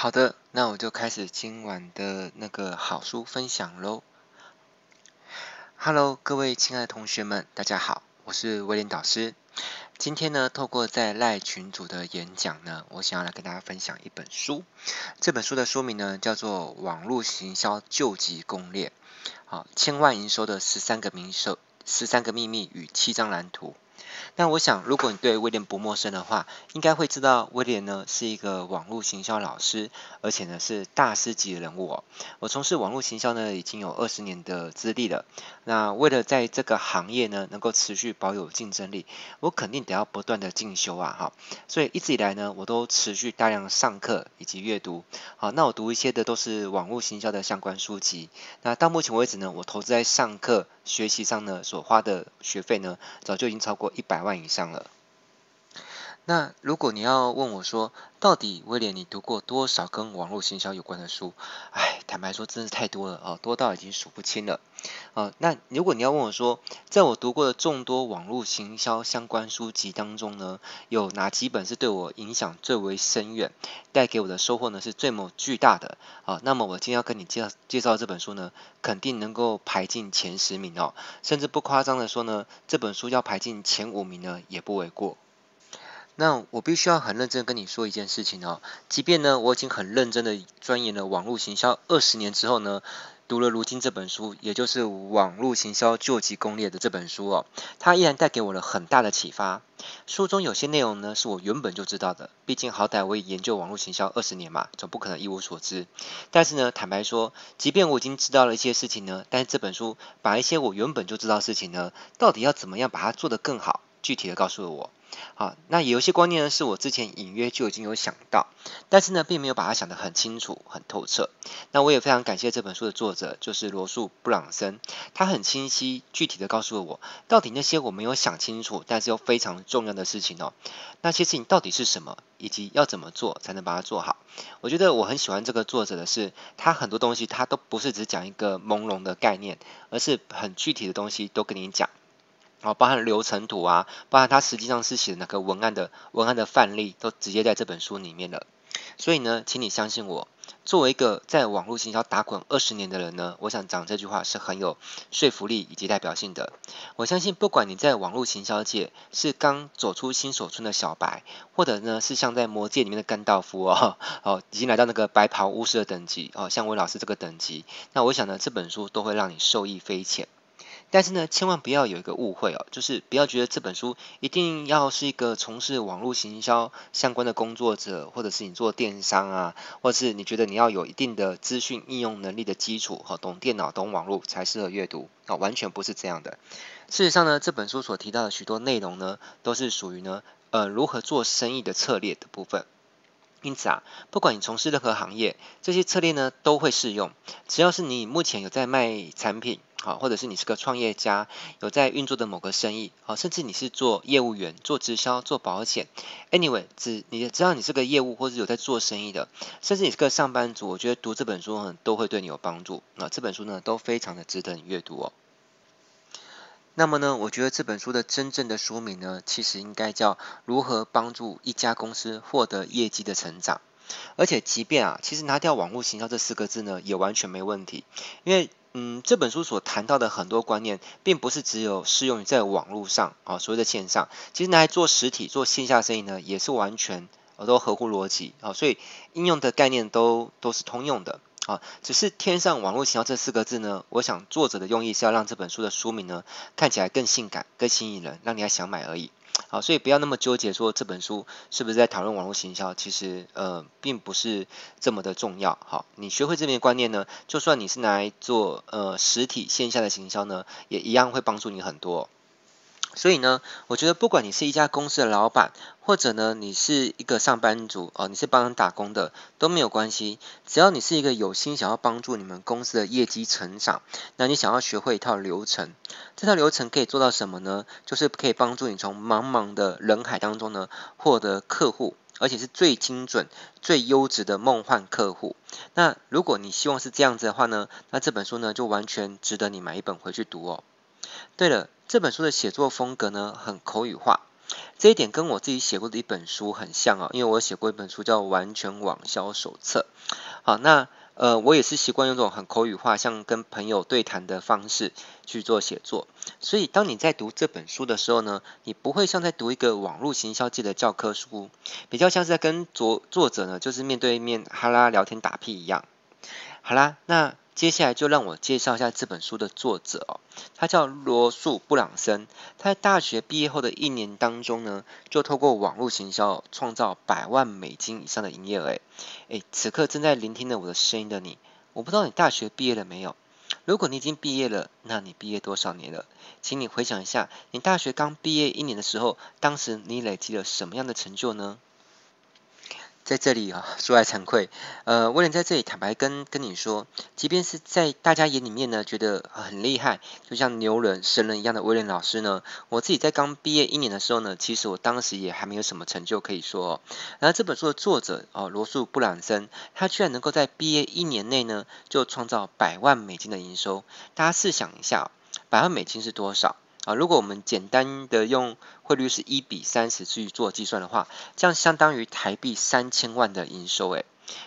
好的，那我就开始今晚的那个好书分享喽。Hello，各位亲爱的同学们，大家好，我是威廉导师。今天呢，透过在赖群组的演讲呢，我想要来跟大家分享一本书。这本书的书名呢，叫做《网络行销救急攻略》，好，千万营收的十三个名手、十三个秘密与七张蓝图。那我想，如果你对威廉不陌生的话，应该会知道威廉呢是一个网络行销老师，而且呢是大师级的人物哦。我从事网络行销呢已经有二十年的资历了。那为了在这个行业呢能够持续保有竞争力，我肯定得要不断的进修啊哈。所以一直以来呢，我都持续大量上课以及阅读。好，那我读一些的都是网络行销的相关书籍。那到目前为止呢，我投资在上课学习上呢所花的学费呢，早就已经超过一百万。以上了。那如果你要问我说，到底威廉你读过多少跟网络行销有关的书？哎，坦白说，真是太多了哦，多到已经数不清了。啊，那如果你要问我说，在我读过的众多网络行销相关书籍当中呢，有哪几本是对我影响最为深远，带给我的收获呢是最么巨大的？啊，那么我今天要跟你介绍介绍这本书呢，肯定能够排进前十名哦，甚至不夸张的说呢，这本书要排进前五名呢，也不为过。那我必须要很认真跟你说一件事情哦，即便呢我已经很认真的钻研了网络行销二十年之后呢，读了如今这本书，也就是《网络行销究极攻略》的这本书哦，它依然带给我了很大的启发。书中有些内容呢是我原本就知道的，毕竟好歹我也研究网络行销二十年嘛，总不可能一无所知。但是呢，坦白说，即便我已经知道了一些事情呢，但是这本书把一些我原本就知道的事情呢，到底要怎么样把它做得更好，具体的告诉了我。好，那有些观念呢，是我之前隐约就已经有想到，但是呢，并没有把它想得很清楚、很透彻。那我也非常感谢这本书的作者，就是罗素·布朗森，他很清晰、具体的告诉了我，到底那些我没有想清楚，但是又非常重要的事情哦。那些事情到底是什么，以及要怎么做才能把它做好？我觉得我很喜欢这个作者的是，他很多东西他都不是只讲一个朦胧的概念，而是很具体的东西都跟你讲。哦，包含流程图啊，包含它实际上是写的那个文案的文案的范例，都直接在这本书里面了。所以呢，请你相信我，作为一个在网络行销打滚二十年的人呢，我想讲这句话是很有说服力以及代表性的。我相信，不管你在网络行销界是刚走出新手村的小白，或者呢是像在魔界里面的甘道夫哦，哦，已经来到那个白袍巫师的等级哦，像威老师这个等级，那我想呢，这本书都会让你受益匪浅。但是呢，千万不要有一个误会哦，就是不要觉得这本书一定要是一个从事网络行销相关的工作者，或者是你做电商啊，或者是你觉得你要有一定的资讯应用能力的基础和懂电脑、懂网络才适合阅读啊，完全不是这样的。事实上呢，这本书所提到的许多内容呢，都是属于呢，呃，如何做生意的策略的部分。因此啊，不管你从事任何行业，这些策略呢都会适用。只要是你目前有在卖产品，好，或者是你是个创业家，有在运作的某个生意，好，甚至你是做业务员、做直销、做保险，anyway，只你只要你是个业务或者有在做生意的，甚至你是个上班族，我觉得读这本书呢都会对你有帮助。那这本书呢都非常的值得你阅读哦。那么呢，我觉得这本书的真正的书名呢，其实应该叫《如何帮助一家公司获得业绩的成长》。而且，即便啊，其实拿掉“网络行销”这四个字呢，也完全没问题。因为，嗯，这本书所谈到的很多观念，并不是只有适用于在网络上啊，所谓的线上，其实拿来做实体、做线下生意呢，也是完全都合乎逻辑啊。所以，应用的概念都都是通用的。啊，只是添上网络行销这四个字呢，我想作者的用意是要让这本书的书名呢看起来更性感、更吸引人，让你还想买而已。好，所以不要那么纠结说这本书是不是在讨论网络行销，其实呃并不是这么的重要。好，你学会这边观念呢，就算你是拿来做呃实体线下的行销呢，也一样会帮助你很多。所以呢，我觉得不管你是一家公司的老板，或者呢你是一个上班族哦，你是帮人打工的都没有关系，只要你是一个有心想要帮助你们公司的业绩成长，那你想要学会一套流程，这套流程可以做到什么呢？就是可以帮助你从茫茫的人海当中呢获得客户，而且是最精准、最优质的梦幻客户。那如果你希望是这样子的话呢，那这本书呢就完全值得你买一本回去读哦。对了。这本书的写作风格呢，很口语化，这一点跟我自己写过的一本书很像啊，因为我写过一本书叫《完全网销手册》。好，那呃，我也是习惯用这种很口语化，像跟朋友对谈的方式去做写作。所以，当你在读这本书的时候呢，你不会像在读一个网络行销界的教科书，比较像是在跟作作者呢，就是面对面哈拉聊天打屁一样。好啦，那。接下来就让我介绍一下这本书的作者哦，他叫罗素·布朗森。他在大学毕业后的一年当中呢，就透过网络行销创造百万美金以上的营业额。诶，此刻正在聆听着我的声音的你，我不知道你大学毕业了没有？如果你已经毕业了，那你毕业多少年了？请你回想一下，你大学刚毕业一年的时候，当时你累积了什么样的成就呢？在这里啊，说来惭愧，呃，威廉在这里坦白跟跟你说，即便是在大家眼里面呢，觉得很厉害，就像牛人、神人一样的威廉老师呢，我自己在刚毕业一年的时候呢，其实我当时也还没有什么成就可以说哦。然后这本书的作者哦，罗素·布朗森，他居然能够在毕业一年内呢，就创造百万美金的营收。大家试想一下，百万美金是多少？啊，如果我们简单的用汇率是一比三十去做计算的话，这样相当于台币三千万的营收。诶，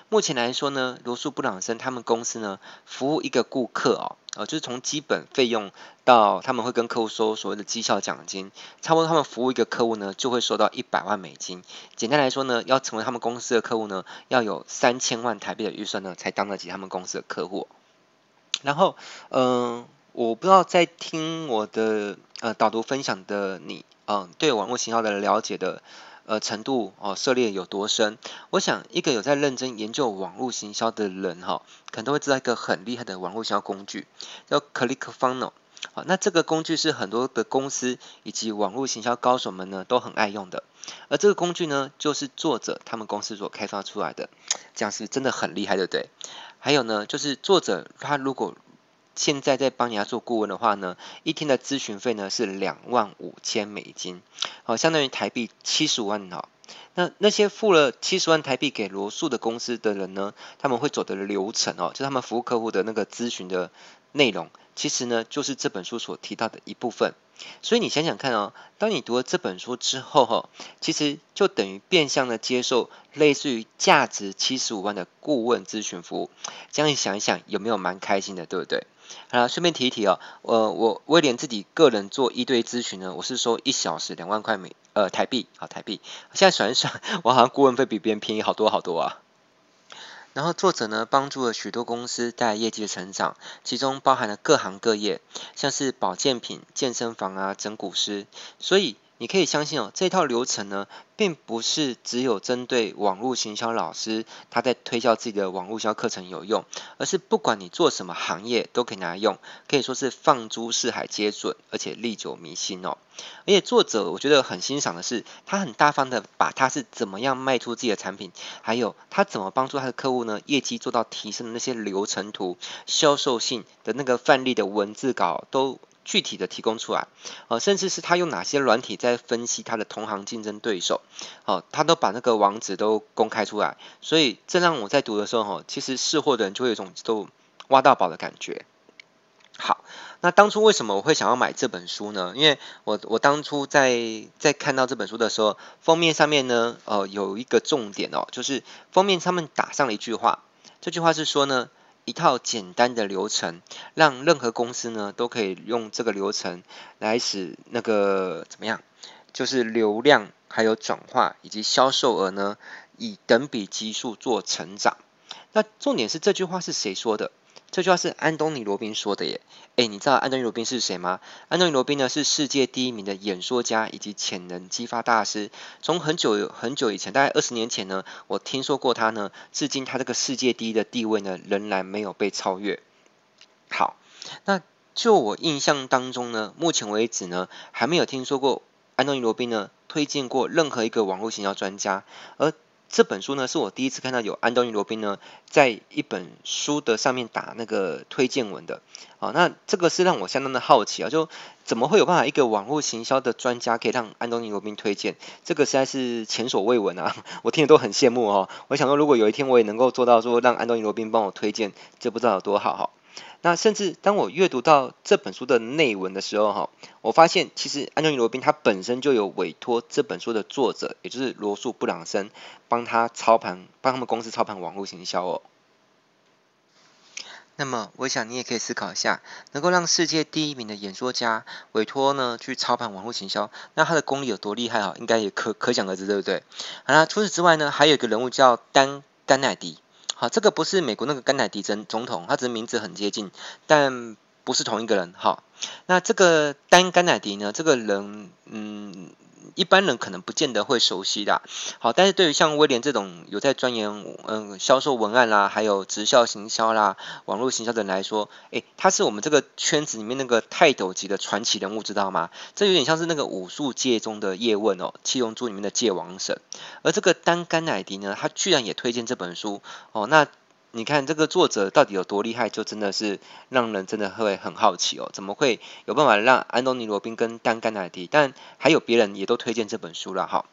目前来说呢，罗素布朗森他们公司呢，服务一个顾客哦，呃，就是从基本费用到他们会跟客户收所谓的绩效奖金，差不多他们服务一个客户呢，就会收到一百万美金。简单来说呢，要成为他们公司的客户呢，要有三千万台币的预算呢，才当得起他们公司的客户。然后，嗯、我不知道在听我的呃导读分享的你，嗯、对网络行销的了解的呃程度哦、涉猎有多深？我想一个有在认真研究网络行销的人哈、可能都会知道一个很厉害的网络行销工具，叫 ClickFunnel。好，那这个工具是很多的公司以及网络行销高手们呢都很爱用的。而这个工具呢，就是作者他们公司所开发出来的，这样是真的很厉害，对不对？还有呢，就是作者他如果现在在帮人家做顾问的话呢，一天的咨询费呢是两万五千美金，好，相当于台币七十五万哈。那那些付了七十万台币给罗素的公司的人呢，他们会走的流程哦，就他们服务客户的那个咨询的内容，其实呢就是这本书所提到的一部分。所以你想想看哦，当你读了这本书之后哈，其实就等于变相的接受类似于价值七十五万的顾问咨询服务。这样你想一想，有没有蛮开心的，对不对？好了，顺便提一提哦，呃，我威廉自己个人做一对咨询呢，我是收一小时两万块美呃台币，好台币。现在算一算，我好像顾问费比别人便宜好多好多啊。然后作者呢，帮助了许多公司带来业绩的成长，其中包含了各行各业，像是保健品、健身房啊、整骨师，所以。你可以相信哦，这套流程呢，并不是只有针对网络行销老师他在推销自己的网络销课程有用，而是不管你做什么行业都可以拿来用，可以说是放诸四海皆准，而且历久弥新哦。而且作者我觉得很欣赏的是，他很大方的把他是怎么样卖出自己的产品，还有他怎么帮助他的客户呢，业绩做到提升的那些流程图、销售性的那个范例的文字稿都。具体的提供出来，呃，甚至是他用哪些软体在分析他的同行竞争对手，哦，他都把那个网址都公开出来，所以这让我在读的时候，哈，其实试货的人就会有一种都挖到宝的感觉。好，那当初为什么我会想要买这本书呢？因为我我当初在在看到这本书的时候，封面上面呢，呃，有一个重点哦，就是封面上面打上了一句话，这句话是说呢。一套简单的流程，让任何公司呢都可以用这个流程来使那个怎么样？就是流量还有转化以及销售额呢，以等比基数做成长。那重点是这句话是谁说的？这句话是安东尼·罗宾说的耶。诶，你知道安东尼·罗宾是谁吗？安东尼·罗宾呢是世界第一名的演说家以及潜能激发大师。从很久很久以前，大概二十年前呢，我听说过他呢。至今他这个世界第一的地位呢，仍然没有被超越。好，那就我印象当中呢，目前为止呢，还没有听说过安东尼·罗宾呢推荐过任何一个网络行销专家，而。这本书呢，是我第一次看到有安东尼·罗宾呢，在一本书的上面打那个推荐文的。啊，那这个是让我相当的好奇啊，就怎么会有办法一个网络行销的专家可以让安东尼·罗宾推荐？这个实在是前所未闻啊！我听了都很羡慕哦。我想说，如果有一天我也能够做到说让安东尼·罗宾帮我推荐，这不知道有多好哈。那甚至当我阅读到这本书的内文的时候，哈，我发现其实安东尼罗宾他本身就有委托这本书的作者，也就是罗素布朗森，帮他操盘，帮他们公司操盘网络行销哦。那么，我想你也可以思考一下，能够让世界第一名的演说家委托呢去操盘网络行销，那他的功力有多厉害啊？应该也可可想而知，对不对？好啦，除此之外呢，还有一个人物叫丹甘奈迪，好，这个不是美国那个甘乃迪总总统，他只是名字很接近，但不是同一个人。好，那这个丹甘乃迪呢，这个人，嗯。一般人可能不见得会熟悉的，好，但是对于像威廉这种有在钻研嗯销售文案啦，还有直销行销啦、网络行销的人来说，诶，他是我们这个圈子里面那个泰斗级的传奇人物，知道吗？这有点像是那个武术界中的叶问哦，七龙珠里面的界王神。而这个丹甘乃迪呢，他居然也推荐这本书哦，那。你看这个作者到底有多厉害，就真的是让人真的会很好奇哦。怎么会有办法让安东尼罗宾跟丹甘乃迪，但还有别人也都推荐这本书了哈。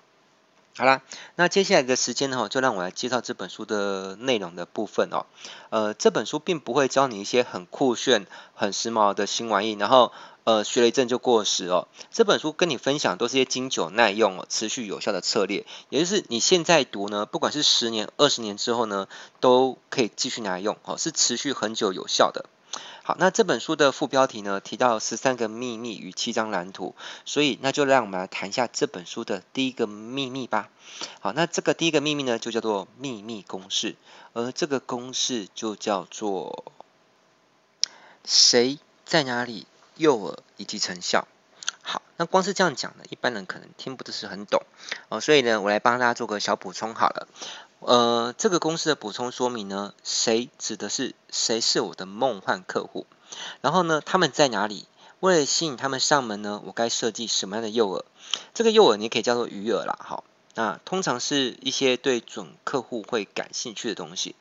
好啦，那接下来的时间呢，就让我来介绍这本书的内容的部分哦。呃，这本书并不会教你一些很酷炫、很时髦的新玩意，然后。呃，学了一阵就过时哦。这本书跟你分享都是些经久耐用、哦、持续有效的策略，也就是你现在读呢，不管是十年、二十年之后呢，都可以继续拿来用哦，是持续很久有效的。好，那这本书的副标题呢，提到十三个秘密与七张蓝图，所以那就让我们来谈一下这本书的第一个秘密吧。好，那这个第一个秘密呢，就叫做秘密公式，而这个公式就叫做谁在哪里。诱饵以及成效，好，那光是这样讲呢，一般人可能听不是很懂哦，所以呢，我来帮大家做个小补充好了。呃，这个公式的补充说明呢，谁指的是谁是我的梦幻客户，然后呢，他们在哪里？为了吸引他们上门呢，我该设计什么样的诱饵？这个诱饵你可以叫做鱼饵啦，好，那通常是一些对准客户会感兴趣的东西。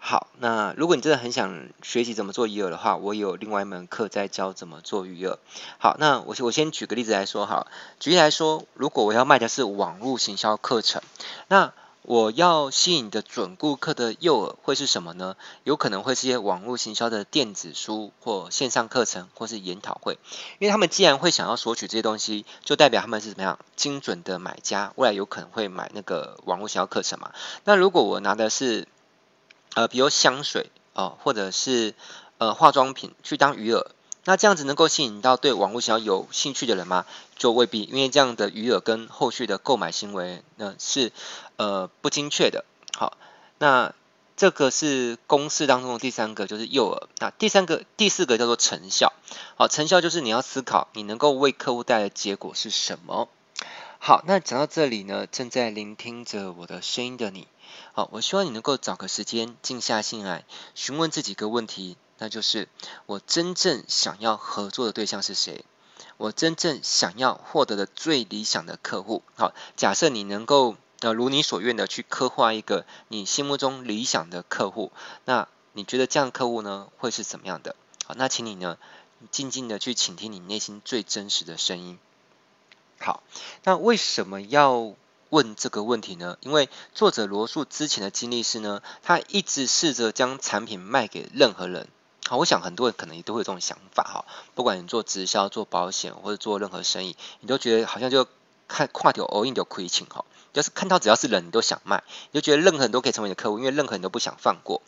好，那如果你真的很想学习怎么做鱼饵的话，我有另外一门课在教怎么做鱼饵。好，那我我先举个例子来说哈，举例来说，如果我要卖的是网络行销课程，那我要吸引的准顾客的诱饵会是什么呢？有可能会是些网络行销的电子书或线上课程或是研讨会，因为他们既然会想要索取这些东西，就代表他们是怎么样精准的买家，未来有可能会买那个网络行销课程嘛。那如果我拿的是呃，比如香水哦、或者是呃化妆品去当鱼饵，那这样子能够吸引到对网络行销有兴趣的人吗？就未必，因为这样的鱼饵跟后续的购买行为呢是呃不精确的。好，那这个是公式当中的第三个，就是诱饵。那第三个、第四个叫做成效。好，成效就是你要思考你能够为客户带来的结果是什么。好，那讲到这里呢，正在聆听着我的声音的你。好，我希望你能够找个时间静下心来，询问自己个问题，那就是我真正想要合作的对象是谁？我真正想要获得的最理想的客户。好，假设你能够呃如你所愿的去刻画一个你心目中理想的客户，那你觉得这样客户呢会是怎么样的？好，那请你呢静静的去倾听你内心最真实的声音。好，那为什么要问这个问题呢？因为作者罗素之前的经历是呢，他一直试着将产品卖给任何人。好，我想很多人可能也都会有这种想法哈。不管你做直销、做保险或者做任何生意，你都觉得好像就看跨掉 all in 就亏钱哈，就是看到只要是人你都想卖，你就觉得任何人都可以成为你的客户，因为任何人都不想放过。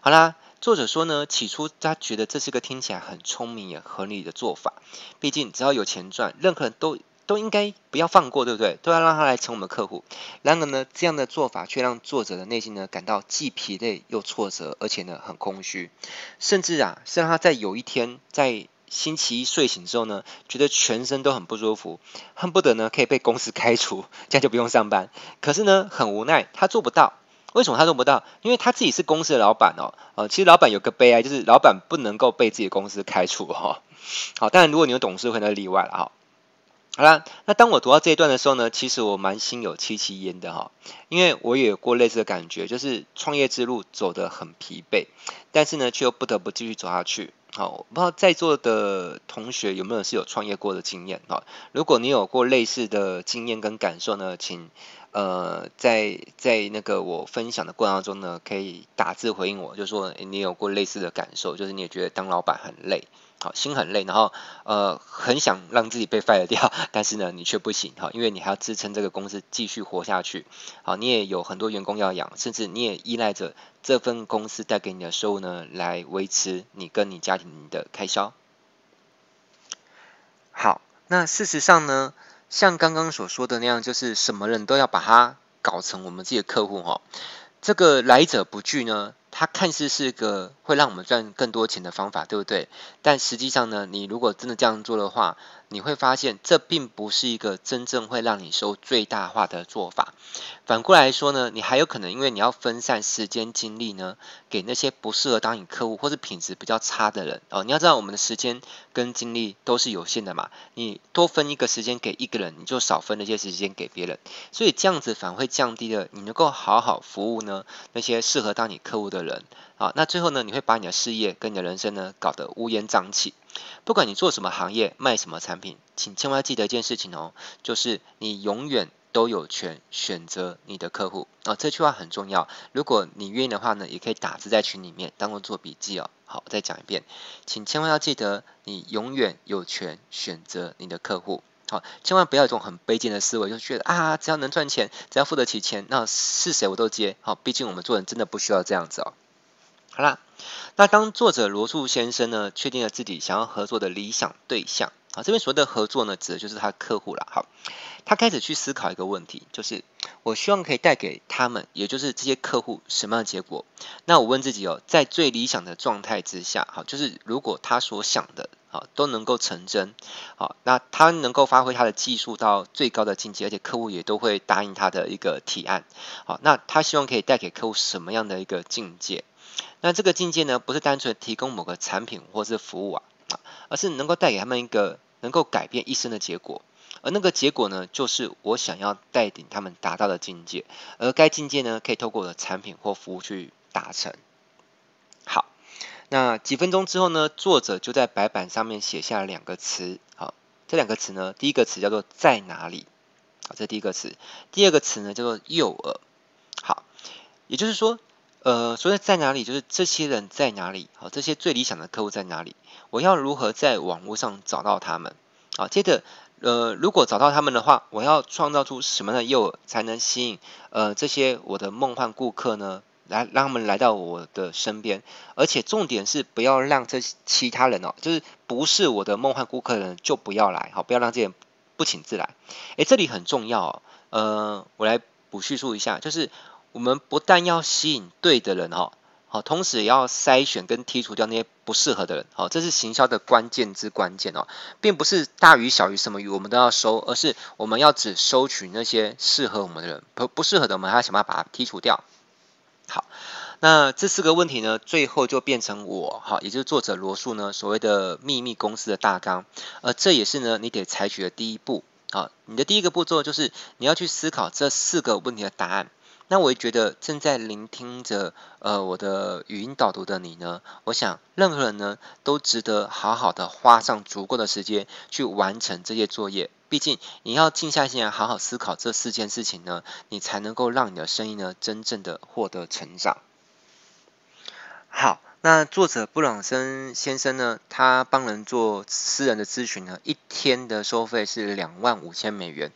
好啦，作者说呢，起初他觉得这是个听起来很聪明也合理的做法，毕竟只要有钱赚，任何人都。都应该不要放过，对不对？都要让他来成我们的客户。然而呢，这样的做法却让作者的内心呢感到既疲累又挫折，而且呢很空虚，甚至啊是让他在有一天在星期一睡醒之后呢，觉得全身都很不舒服，恨不得呢可以被公司开除，这样就不用上班。可是呢很无奈，他做不到。为什么他做不到？因为他自己是公司的老板哦。呃，其实老板有个悲哀，就是老板不能够被自己的公司开除哈。好，当然如果你有董事会，那例外了哈。好啦，那当我读到这一段的时候呢，其实我蛮心有戚戚焉的哈，因为我也有过类似的感觉，就是创业之路走得很疲惫，但是呢，却又不得不继续走下去。好，我不知道在座的同学有没有是有创业过的经验哈？如果你有过类似的经验跟感受呢，请呃，在在那个我分享的过程当中呢，可以打字回应我，就说你有过类似的感受，就是你也觉得当老板很累，好，心很累，然后呃很想让自己被 fire 掉，但是呢你却不行，哈，因为你还要支撑这个公司继续活下去，好，你也有很多员工要养，甚至你也依赖着这份公司带给你的收入呢来维持你跟你家庭的开销。好，那事实上呢？像刚刚所说的那样，就是什么人都要把它搞成我们自己的客户哈。这个来者不拒呢，它看似是个会让我们赚更多钱的方法，对不对？但实际上呢，你如果真的这样做的话，你会发现这并不是一个真正会让你收最大化的做法。反过来说呢，你还有可能因为你要分散时间精力呢，给那些不适合当你客户或是品质比较差的人哦。你要知道，我们的时间跟精力都是有限的嘛。你多分一个时间给一个人，你就少分那些时间给别人。所以这样子反而会降低了你能够好好服务呢那些适合当你客户的人啊。那最后呢，你会把你的事业跟你的人生呢搞得乌烟瘴气。不管你做什么行业，卖什么产品，请千万要记得一件事情哦，就是你永远。都有权选择你的客户啊，这句话很重要。如果你愿意的话呢，也可以打字在群里面，当做做笔记哦。好，我再讲一遍，请千万要记得，你永远有权选择你的客户。好，千万不要一种很卑贱的思维，就觉得啊，只要能赚钱，只要付得起钱，那是谁我都接。好，毕竟我们做人真的不需要这样子哦。好啦，那当作者罗素先生呢，确定了自己想要合作的理想对象。啊，这边所谓的合作呢，指的就是他客户了。好，他开始去思考一个问题，就是我希望可以带给他们，也就是这些客户什么样的结果？那我问自己哦，在最理想的状态之下，好，就是如果他所想的，好，都能够成真，好，那他能够发挥他的技术到最高的境界，而且客户也都会答应他的一个提案，好，那他希望可以带给客户什么样的一个境界？那这个境界呢，不是单纯提供某个产品或是服务啊，而是能够带给他们一个。能够改变一生的结果，而那个结果呢，就是我想要带领他们达到的境界，而该境界呢，可以透过我的产品或服务去达成。好，那几分钟之后呢，作者就在白板上面写下了两个词，好，这两个词呢，第一个词叫做在哪里，好，这第一个词，第二个词呢叫做诱饵，好，也就是说。呃，所以在哪里？就是这些人在哪里？好，这些最理想的客户在哪里？我要如何在网络上找到他们？好，接着，呃，如果找到他们的话，我要创造出什么样的诱饵，才能吸引呃这些我的梦幻顾客呢？来让他们来到我的身边，而且重点是不要让这其他人哦，就是不是我的梦幻顾客的人就不要来，好，不要让这些人不请自来。诶，这里很重要哦，呃，我来补叙述一下，就是。我们不但要吸引对的人哈，好，同时也要筛选跟剔除掉那些不适合的人，好，这是行销的关键之关键哦，并不是大鱼小鱼什么鱼我们都要收，而是我们要只收取那些适合我们的人，不不适合的我们还要想办法把它剔除掉。好，那这四个问题呢，最后就变成我哈，也就是作者罗素呢所谓的秘密公司的大纲，而这也是呢你得采取的第一步，好，你的第一个步骤就是你要去思考这四个问题的答案。那我也觉得正在聆听着呃我的语音导读的你呢，我想任何人呢都值得好好的花上足够的时间去完成这些作业。毕竟你要静下心来好好思考这四件事情呢，你才能够让你的声音呢真正的获得成长。好。那作者布朗森先生呢，他帮人做私人的咨询呢，一天的收费是两万五千美元，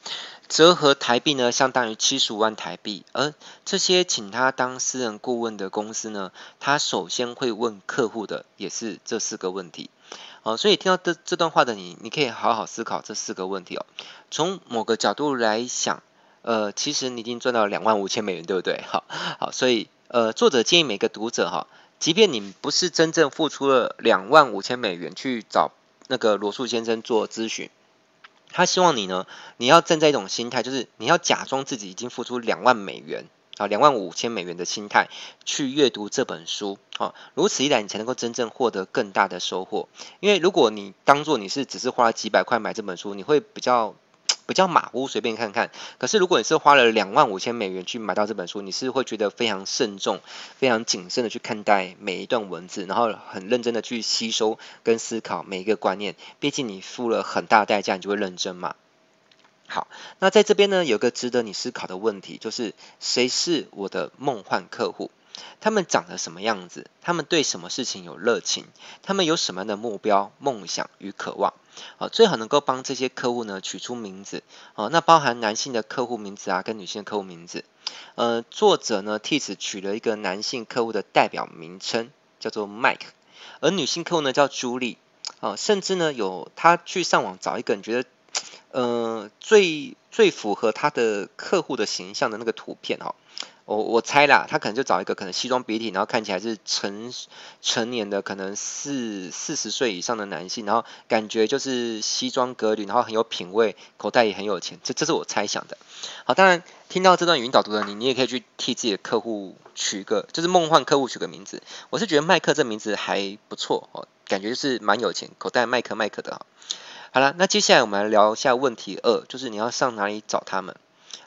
折合台币呢，相当于七十五万台币。而这些请他当私人顾问的公司呢，他首先会问客户的也是这四个问题。好，所以听到这这段话的你，你可以好好思考这四个问题哦。从某个角度来想，呃，其实你已经赚到两万五千美元，对不对？好，好，所以呃，作者建议每个读者哈。即便你不是真正付出了两万五千美元去找那个罗素先生做咨询，他希望你呢，你要站在一种心态，就是你要假装自己已经付出两万美元啊，两万五千美元的心态去阅读这本书啊，如此一来，你才能够真正获得更大的收获。因为如果你当做你是只是花了几百块买这本书，你会比较。比较马虎，随便看看。可是如果你是花了两万五千美元去买到这本书，你是会觉得非常慎重、非常谨慎的去看待每一段文字，然后很认真的去吸收跟思考每一个观念。毕竟你付了很大代价，你就会认真嘛。好，那在这边呢，有个值得你思考的问题，就是谁是我的梦幻客户？他们长得什么样子？他们对什么事情有热情？他们有什么样的目标、梦想与渴望？好，最好能够帮这些客户呢取出名字。哦，那包含男性的客户名字啊，跟女性的客户名字。呃，作者呢替此取了一个男性客户的代表名称，叫做 Mike，而女性客户呢叫朱莉。哦，甚至呢有他去上网找一个你觉得。呃，最最符合他的客户的形象的那个图片哈，我我猜啦，他可能就找一个可能西装笔挺，然后看起来是成成年的，可能四四十岁以上的男性，然后感觉就是西装革履，然后很有品味，口袋也很有钱，这这是我猜想的。好，当然听到这段语音导读的你，你也可以去替自己的客户取个，就是梦幻客户取个名字。我是觉得麦克这名字还不错哦，感觉就是蛮有钱，口袋麦克麦克的。好了，那接下来我们来聊一下问题二，就是你要上哪里找他们？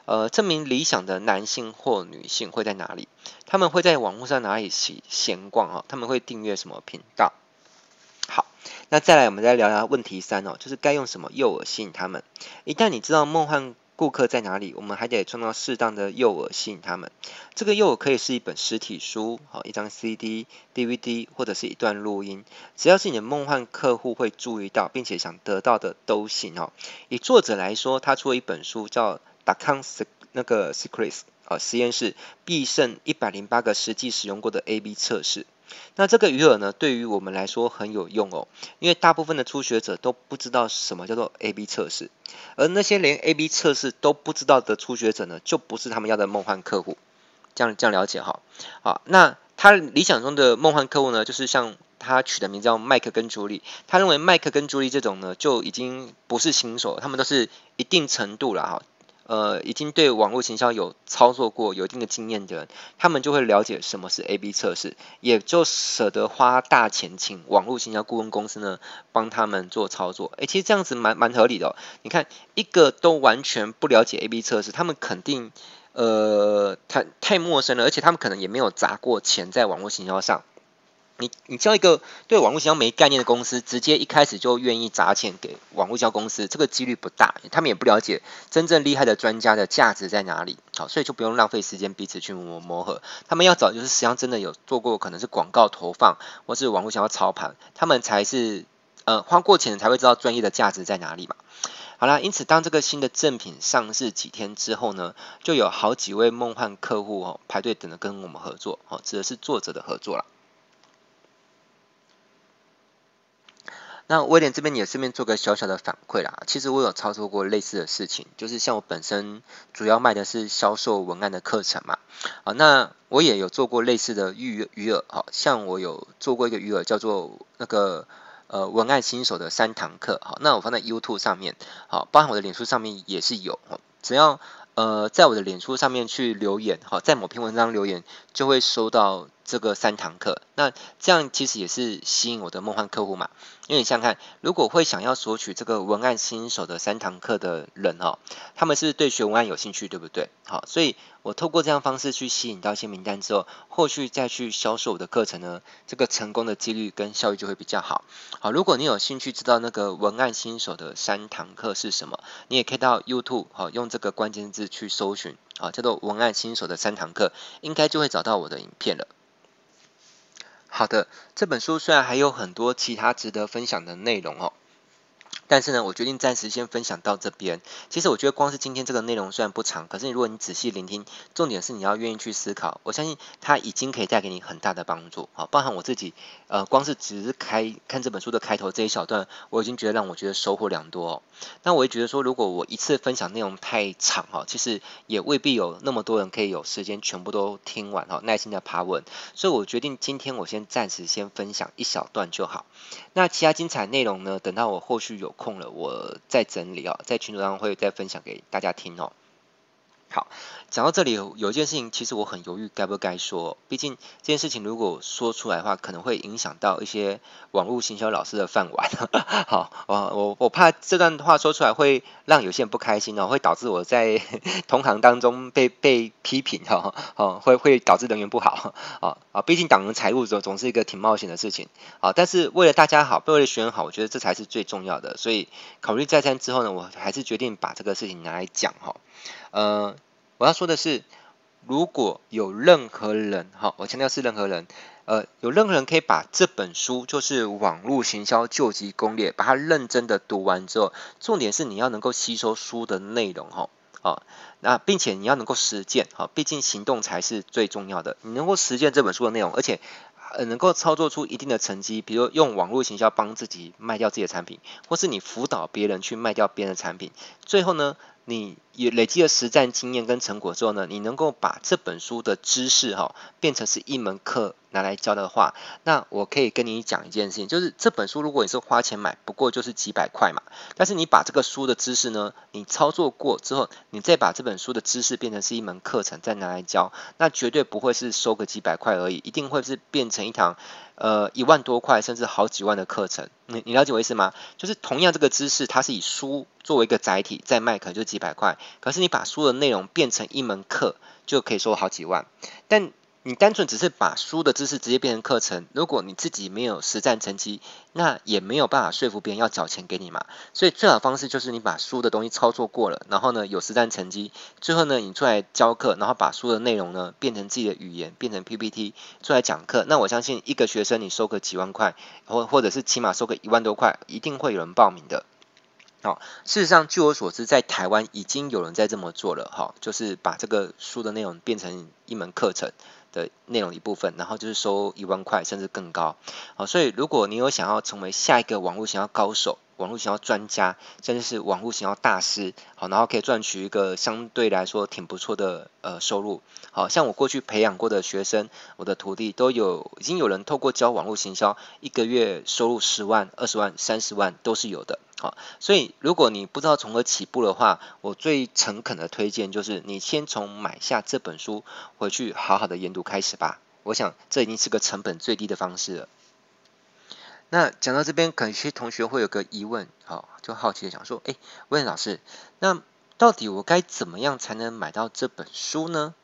呃，这名理想的男性或女性会在哪里？他们会在网络上哪里闲闲逛啊？他们会订阅什么频道？好，那再来我们再聊聊问题三哦，就是该用什么诱饵吸引他们？一旦你知道梦幻顾客在哪里？我们还得创造适当的诱饵吸引他们。这个诱饵可以是一本实体书，好，一张 CD、DVD 或者是一段录音，只要是你的梦幻客户会注意到并且想得到的都行哦。以作者来说，他出了一本书叫《达康那个 Secrets》啊，实验室必胜一百零八个实际使用过的 AB 测试。那这个鱼饵呢，对于我们来说很有用哦，因为大部分的初学者都不知道什么叫做 AB 测试，而那些连 AB 测试都不知道的初学者呢，就不是他们要的梦幻客户。这样这样了解哈，好，那他理想中的梦幻客户呢，就是像他取的名字叫麦克跟朱莉，他认为麦克跟朱莉这种呢，就已经不是新手，他们都是一定程度了哈。呃，已经对网络行销有操作过有一定的经验的人，他们就会了解什么是 AB 测试，也就舍得花大钱请网络行销顾问公司呢帮他们做操作。诶，其实这样子蛮蛮合理的哦。你看，一个都完全不了解 AB 测试，他们肯定呃太太陌生了，而且他们可能也没有砸过钱在网络行销上。你你叫一个对网络营销没概念的公司，直接一开始就愿意砸钱给网络营销公司，这个几率不大。他们也不了解真正厉害的专家的价值在哪里，好，所以就不用浪费时间彼此去磨磨合。他们要找就是实际上真的有做过，可能是广告投放或是网络营销操盘，他们才是呃花过钱才会知道专业的价值在哪里嘛。好啦，因此当这个新的赠品上市几天之后呢，就有好几位梦幻客户哦排队等着跟我们合作，哦，指的是作者的合作啦。那威廉这边也顺便做个小小的反馈啦。其实我有操作过类似的事情，就是像我本身主要卖的是销售文案的课程嘛。啊，那我也有做过类似的鱼鱼饵，好像我有做过一个鱼饵叫做那个呃文案新手的三堂课。好，那我放在 YouTube 上面，好，包含我的脸书上面也是有。只要呃在我的脸书上面去留言，好，在某篇文章留言就会收到。这个三堂课，那这样其实也是吸引我的梦幻客户嘛。因为你想想看，如果会想要索取这个文案新手的三堂课的人哦，他们是对学文案有兴趣，对不对？好，所以我透过这样方式去吸引到一些名单之后，后续再去销售我的课程呢，这个成功的几率跟效益就会比较好。好，如果你有兴趣知道那个文案新手的三堂课是什么，你也可以到 YouTube 好，用这个关键字去搜寻好，叫做文案新手的三堂课，应该就会找到我的影片了。好的，这本书虽然还有很多其他值得分享的内容哦。但是呢，我决定暂时先分享到这边。其实我觉得光是今天这个内容虽然不长，可是如果你仔细聆听，重点是你要愿意去思考。我相信它已经可以带给你很大的帮助。好，包含我自己，呃，光是只是开看这本书的开头这一小段，我已经觉得让我觉得收获良多哦。那我也觉得说，如果我一次分享内容太长哈，其实也未必有那么多人可以有时间全部都听完哈，耐心的爬文。所以我决定今天我先暂时先分享一小段就好。那其他精彩内容呢，等到我后续有空了，我再整理啊，在群组上会再分享给大家听哦。好，讲到这里有有一件事情，其实我很犹豫该不该说。毕竟这件事情如果说出来的话，可能会影响到一些网络行销老师的饭碗。好，我我我怕这段话说出来会让有些人不开心哦，会导致我在 同行当中被被批评哈，哦，会会导致人缘不好啊啊。毕竟党人财务总总是一个挺冒险的事情啊。但是为了大家好，为了学员好，我觉得这才是最重要的。所以考虑再三之后呢，我还是决定把这个事情拿来讲哈。呃，我要说的是，如果有任何人，哈，我强调是任何人，呃，有任何人可以把这本书，就是《网络行销救急攻略》，把它认真的读完之后，重点是你要能够吸收书的内容，哈，啊，那并且你要能够实践，哈，毕竟行动才是最重要的，你能够实践这本书的内容，而且。呃，能够操作出一定的成绩，比如用网络行销帮自己卖掉自己的产品，或是你辅导别人去卖掉别人的产品，最后呢，你也累积了实战经验跟成果之后呢，你能够把这本书的知识哈、哦、变成是一门课拿来教的话，那我可以跟你讲一件事情，就是这本书如果你是花钱买，不过就是几百块嘛，但是你把这个书的知识呢，你操作过之后，你再把这本书的知识变成是一门课程再拿来教，那绝对不会是收个几百块而已，一定会是变成一堂呃一万多块甚至好几万的课程。你你了解我意思吗？就是同样这个知识，它是以书作为一个载体在卖，可能就几百块。可是你把书的内容变成一门课，就可以收好几万。但你单纯只是把书的知识直接变成课程，如果你自己没有实战成绩，那也没有办法说服别人要缴钱给你嘛。所以最好方式就是你把书的东西操作过了，然后呢有实战成绩，最后呢你出来教课，然后把书的内容呢变成自己的语言，变成 PPT 出来讲课。那我相信一个学生你收个几万块，或或者是起码收个一万多块，一定会有人报名的。好，事实上，据我所知，在台湾已经有人在这么做了，哈，就是把这个书的内容变成一门课程的内容一部分，然后就是收一万块甚至更高。好，所以如果你有想要成为下一个网络行销高手，网络行销专家，甚至是网络行销大师，好，然后可以赚取一个相对来说挺不错的呃收入。好像我过去培养过的学生，我的徒弟都有，已经有人透过教网络行销，一个月收入十万、二十万、三十万都是有的。好，所以如果你不知道从何起步的话，我最诚恳的推荐就是你先从买下这本书回去好好的研读开始吧。我想这已经是个成本最低的方式了。那讲到这边，可能有些同学会有个疑问，好，就好奇的想说，哎，问老师，那到底我该怎么样才能买到这本书呢？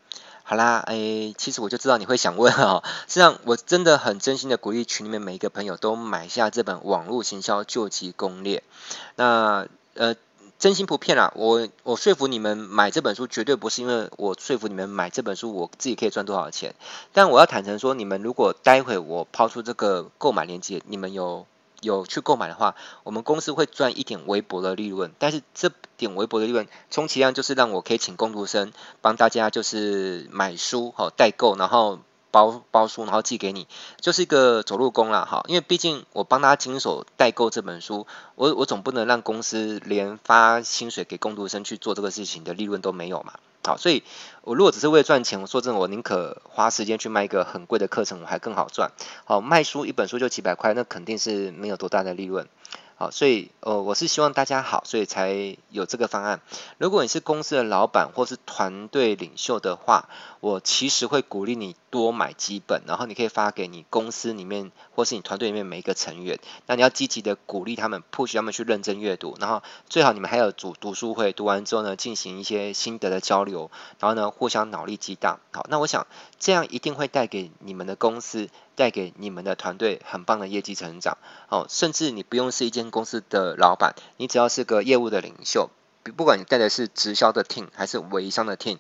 好啦，哎，其实我就知道你会想问哈，实际上我真的很真心的鼓励群里面每一个朋友都买下这本《网络行销救急攻略》。那呃，真心不骗啦，我我说服你们买这本书，绝对不是因为我说服你们买这本书，我自己可以赚多少钱。但我要坦诚说，你们如果待会我抛出这个购买链接，你们有。有去购买的话，我们公司会赚一点微薄的利润，但是这点微薄的利润，充其量就是让我可以请工读生帮大家就是买书好代购，然后包包书，然后寄给你，就是一个走路工啦哈。因为毕竟我帮大家经手代购这本书，我我总不能让公司连发薪水给工读生去做这个事情的利润都没有嘛。好，所以我如果只是为了赚钱，我说真的，我宁可花时间去卖一个很贵的课程，我还更好赚。好，卖书一本书就几百块，那肯定是没有多大的利润。好，所以呃，我是希望大家好，所以才有这个方案。如果你是公司的老板或是团队领袖的话，我其实会鼓励你多买几本，然后你可以发给你公司里面或是你团队里面每一个成员。那你要积极的鼓励他们，push 他们去认真阅读，然后最好你们还有组读书会，读完之后呢，进行一些心得的交流，然后呢，互相脑力激荡。好，那我想这样一定会带给你们的公司。带给你们的团队很棒的业绩成长，哦，甚至你不用是一间公司的老板，你只要是个业务的领袖，不管你带的是直销的 team，还是微商的 team，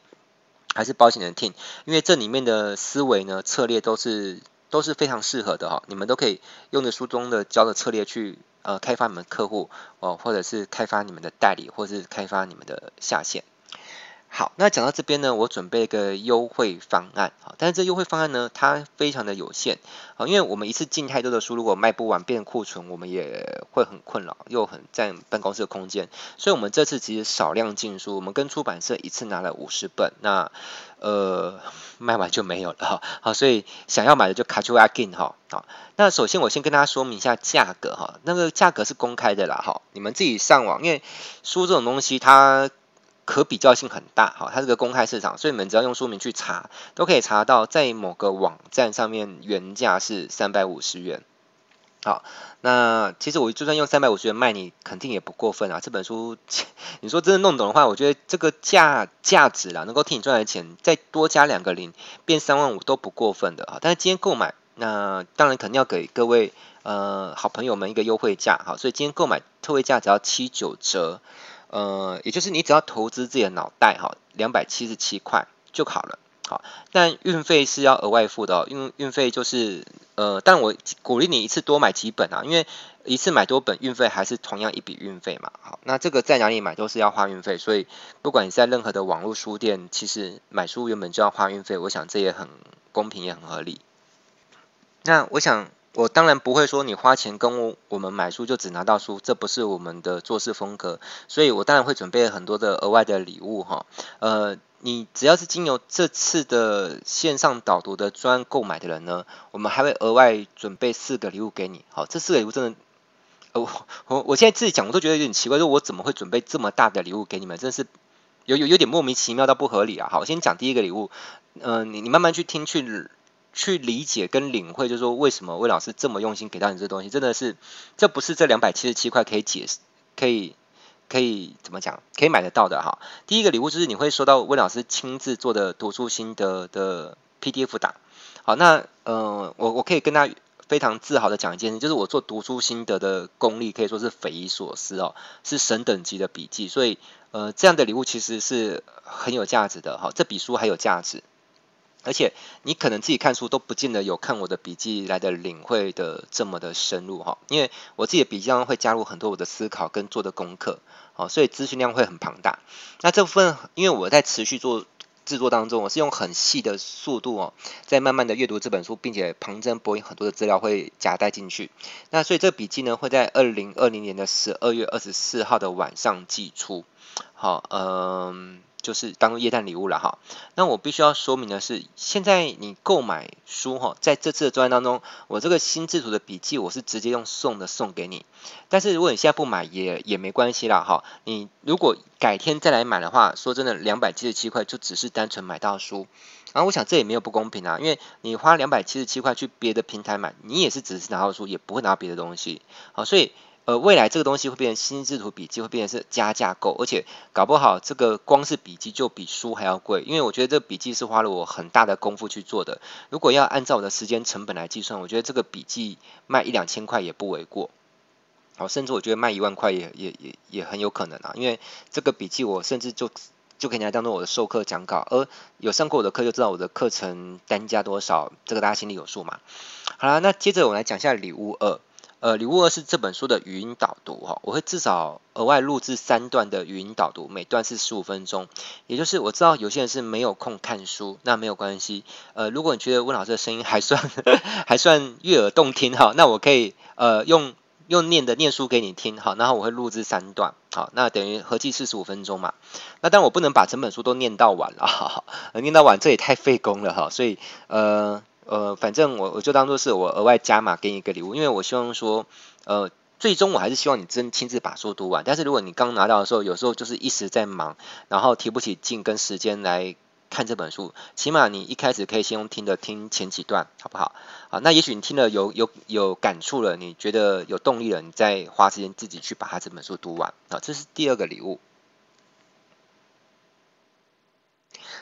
还是保险的 team，因为这里面的思维呢，策略都是都是非常适合的哈，你们都可以用着书中的教的策略去呃开发你们客户哦，或者是开发你们的代理，或者是开发你们的下线。好，那讲到这边呢，我准备一个优惠方案，好，但是这优惠方案呢，它非常的有限，好，因为我们一次进太多的书，如果卖不完变库存，我们也会很困扰，又很占办公室的空间，所以我们这次其实少量进书，我们跟出版社一次拿了五十本，那呃卖完就没有了，好，所以想要买的就卡住阿金哈，好，那首先我先跟大家说明一下价格哈，那个价格是公开的啦，哈，你们自己上网，因为书这种东西它。可比较性很大，好，它是个公开市场，所以你们只要用书名去查，都可以查到在某个网站上面原价是三百五十元。好，那其实我就算用三百五十元卖你，肯定也不过分啊。这本书，你说真的弄懂的话，我觉得这个价价值啦，能够替你赚来钱，再多加两个零，变三万五都不过分的啊。但是今天购买，那当然肯定要给各位呃好朋友们一个优惠价，好，所以今天购买特惠价只要七九折，呃，也就是你只要投资自己的脑袋，哈，两百七十七块就好了。好，但运费是要额外付的哦，因为运费就是呃，但我鼓励你一次多买几本啊，因为一次买多本运费还是同样一笔运费嘛。好，那这个在哪里买都是要花运费，所以不管你在任何的网络书店，其实买书原本就要花运费，我想这也很公平也很合理。那我想我当然不会说你花钱跟我我们买书就只拿到书，这不是我们的做事风格，所以我当然会准备很多的额外的礼物哈，呃。你只要是经由这次的线上导读的专购买的人呢，我们还会额外准备四个礼物给你。好，这四个礼物真的，我我我现在自己讲我都觉得有点奇怪，说我怎么会准备这么大的礼物给你们？真是有有有点莫名其妙到不合理啊！好，我先讲第一个礼物，嗯、你你慢慢去听去去理解跟领会，就是说为什么魏老师这么用心给到你这东西，真的是这不是这两百七十七块可以解释可以。可以怎么讲？可以买得到的哈。第一个礼物就是你会收到温老师亲自做的读书心得的 PDF 档。好，那呃，我我可以跟他非常自豪的讲一件事，就是我做读书心得的功力可以说是匪夷所思哦，是神等级的笔记。所以呃，这样的礼物其实是很有价值的哈，这比书还有价值。而且你可能自己看书都不见得有看我的笔记来的领会的这么的深入哈，因为我自己的笔记上会加入很多我的思考跟做的功课，哦，所以资讯量会很庞大。那这部分因为我在持续做制作当中，我是用很细的速度哦，在慢慢的阅读这本书，并且旁征博引很多的资料会夹带进去。那所以这笔记呢会在二零二零年的十二月二十四号的晚上寄出。好，嗯。就是当做液氮礼物了哈。那我必须要说明的是，现在你购买书哈，在这次的专案当中，我这个新制图的笔记我是直接用送的送给你。但是如果你现在不买也也没关系啦哈。你如果改天再来买的话，说真的，两百七十七块就只是单纯买到书。然后我想这也没有不公平啊，因为你花两百七十七块去别的平台买，你也是只是拿到书，也不会拿到别的东西。好，所以。呃，未来这个东西会变成心智图笔记，会变成是加价购，而且搞不好这个光是笔记就比书还要贵，因为我觉得这个笔记是花了我很大的功夫去做的。如果要按照我的时间成本来计算，我觉得这个笔记卖一两千块也不为过。好，甚至我觉得卖一万块也也也也很有可能啊，因为这个笔记我甚至就就可以拿来当做我的授课讲稿，而有上过我的课就知道我的课程单价多少，这个大家心里有数嘛。好了，那接着我来讲一下礼物二。呃，礼物二是这本书的语音导读哈，我会至少额外录制三段的语音导读，每段是十五分钟。也就是我知道有些人是没有空看书，那没有关系。呃，如果你觉得温老师的声音还算 还算悦耳动听哈，那我可以呃用用念的念书给你听哈，然后我会录制三段，好，那等于合计四十五分钟嘛。那但我不能把整本书都念到完了哈，念到完这也太费工了哈，所以呃。呃，反正我我就当做是我额外加码给你一个礼物，因为我希望说，呃，最终我还是希望你真亲自把书读完。但是如果你刚拿到的时候，有时候就是一时在忙，然后提不起劲跟时间来看这本书，起码你一开始可以先用听的听前几段，好不好？啊，那也许你听了有有有感触了，你觉得有动力了，你再花时间自己去把它这本书读完啊，这是第二个礼物。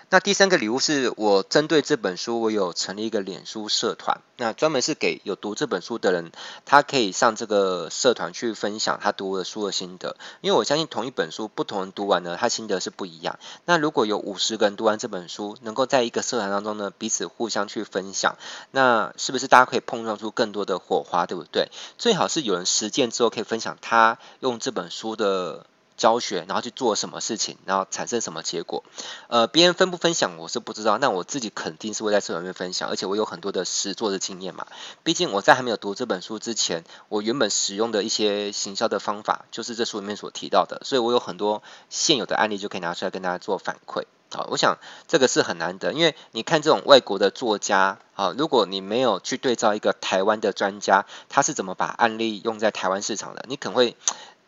那第三个礼物是我针对这本书，我有成立一个脸书社团，那专门是给有读这本书的人，他可以上这个社团去分享他读的书的心得。因为我相信同一本书，不同人读完呢，他心得是不一样。那如果有五十个人读完这本书，能够在一个社团当中呢，彼此互相去分享，那是不是大家可以碰撞出更多的火花，对不对？最好是有人实践之后可以分享他用这本书的。教学，然后去做什么事情，然后产生什么结果？呃，别人分不分享我是不知道，那我自己肯定是会在社团里面分享，而且我有很多的实做的经验嘛。毕竟我在还没有读这本书之前，我原本使用的一些行销的方法，就是这书里面所提到的，所以我有很多现有的案例就可以拿出来跟大家做反馈。好，我想这个是很难得，因为你看这种外国的作家，啊，如果你没有去对照一个台湾的专家，他是怎么把案例用在台湾市场的，你可能会。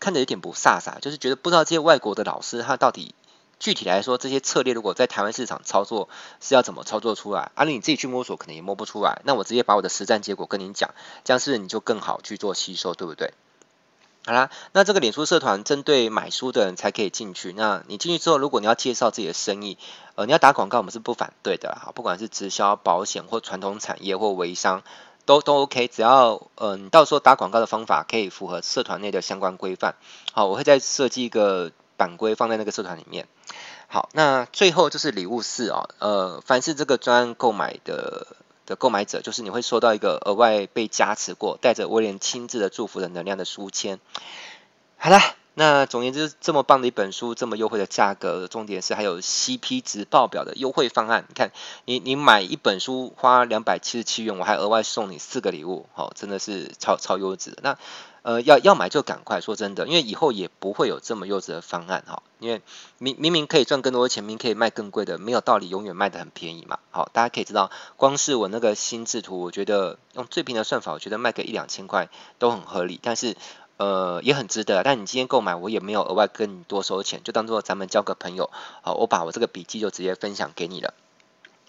看着有点不飒飒，就是觉得不知道这些外国的老师他到底具体来说，这些策略如果在台湾市场操作是要怎么操作出来？啊，你自己去摸索可能也摸不出来。那我直接把我的实战结果跟你讲，这样是不是你就更好去做吸收，对不对？好啦，那这个脸书社团针对买书的人才可以进去。那你进去之后，如果你要介绍自己的生意，呃，你要打广告，我们是不反对的哈。不管是直销、保险或传统产业或微商，都都 OK。只要、呃，你到时候打广告的方法可以符合社团内的相关规范。好，我会再设计一个版规放在那个社团里面。好，那最后就是礼物四哦，呃，凡是这个专案购买的。的购买者，就是你会收到一个额外被加持过、带着威廉亲自的祝福的能量的书签。好了，那总言之，这么棒的一本书，这么优惠的价格，重点是还有 CP 值爆表的优惠方案。你看，你你买一本书花两百七十七元，我还额外送你四个礼物，好，真的是超超优质。那呃，要要买就赶快，说真的，因为以后也不会有这么优质的方案哈。因为明明明可以赚更多的钱，明可以卖更贵的，没有道理永远卖得很便宜嘛。好，大家可以知道，光是我那个心智图，我觉得用最平的算法，我觉得卖个一两千块都很合理，但是呃也很值得。但你今天购买，我也没有额外跟你多收钱，就当做咱们交个朋友。好，我把我这个笔记就直接分享给你了。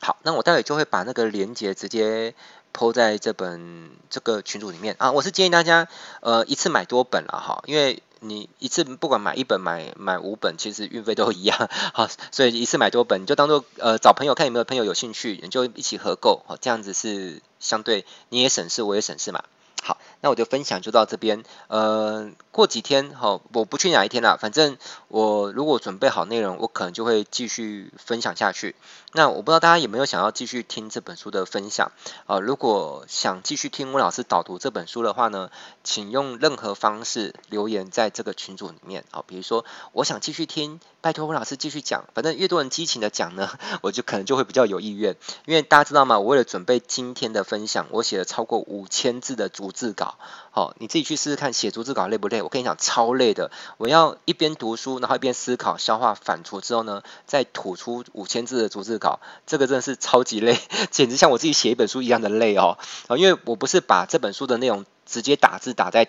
好，那我待会就会把那个链接直接。抛在这本这个群组里面啊，我是建议大家呃一次买多本了哈，因为你一次不管买一本买买五本，其实运费都一样，好，所以一次买多本，你就当做呃找朋友看有没有朋友有兴趣，你就一起合购，好，这样子是相对你也省事，我也省事嘛。好，那我就分享就到这边。呃，过几天，好，我不去哪一天啦，反正我如果准备好内容，我可能就会继续分享下去。那我不知道大家有没有想要继续听这本书的分享？呃，如果想继续听温老师导读这本书的话呢，请用任何方式留言在这个群组里面。好，比如说我想继续听，拜托温老师继续讲。反正越多人激情的讲呢，我就可能就会比较有意愿。因为大家知道吗？我为了准备今天的分享，我写了超过五千字的主。逐字稿，好，你自己去试试看，写逐字稿累不累？我跟你讲，超累的。我要一边读书，然后一边思考、消化、反刍之后呢，再吐出五千字的逐字稿，这个真的是超级累，简直像我自己写一本书一样的累哦。啊，因为我不是把这本书的内容直接打字打在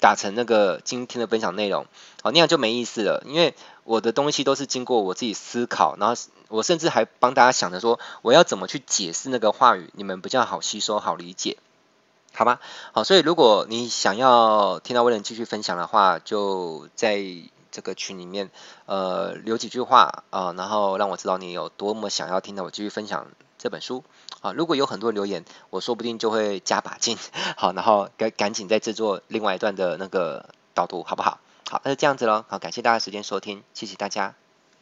打成那个今天的分享内容，哦，那样就没意思了。因为我的东西都是经过我自己思考，然后我甚至还帮大家想着说，我要怎么去解释那个话语，你们比较好吸收、好理解。好吧，好，所以如果你想要听到威廉继续分享的话，就在这个群里面，呃，留几句话啊，然后让我知道你有多么想要听到我继续分享这本书啊。如果有很多留言，我说不定就会加把劲，好，然后赶赶紧再制作另外一段的那个导读，好不好？好，那就这样子喽，好，感谢大家时间收听，谢谢大家。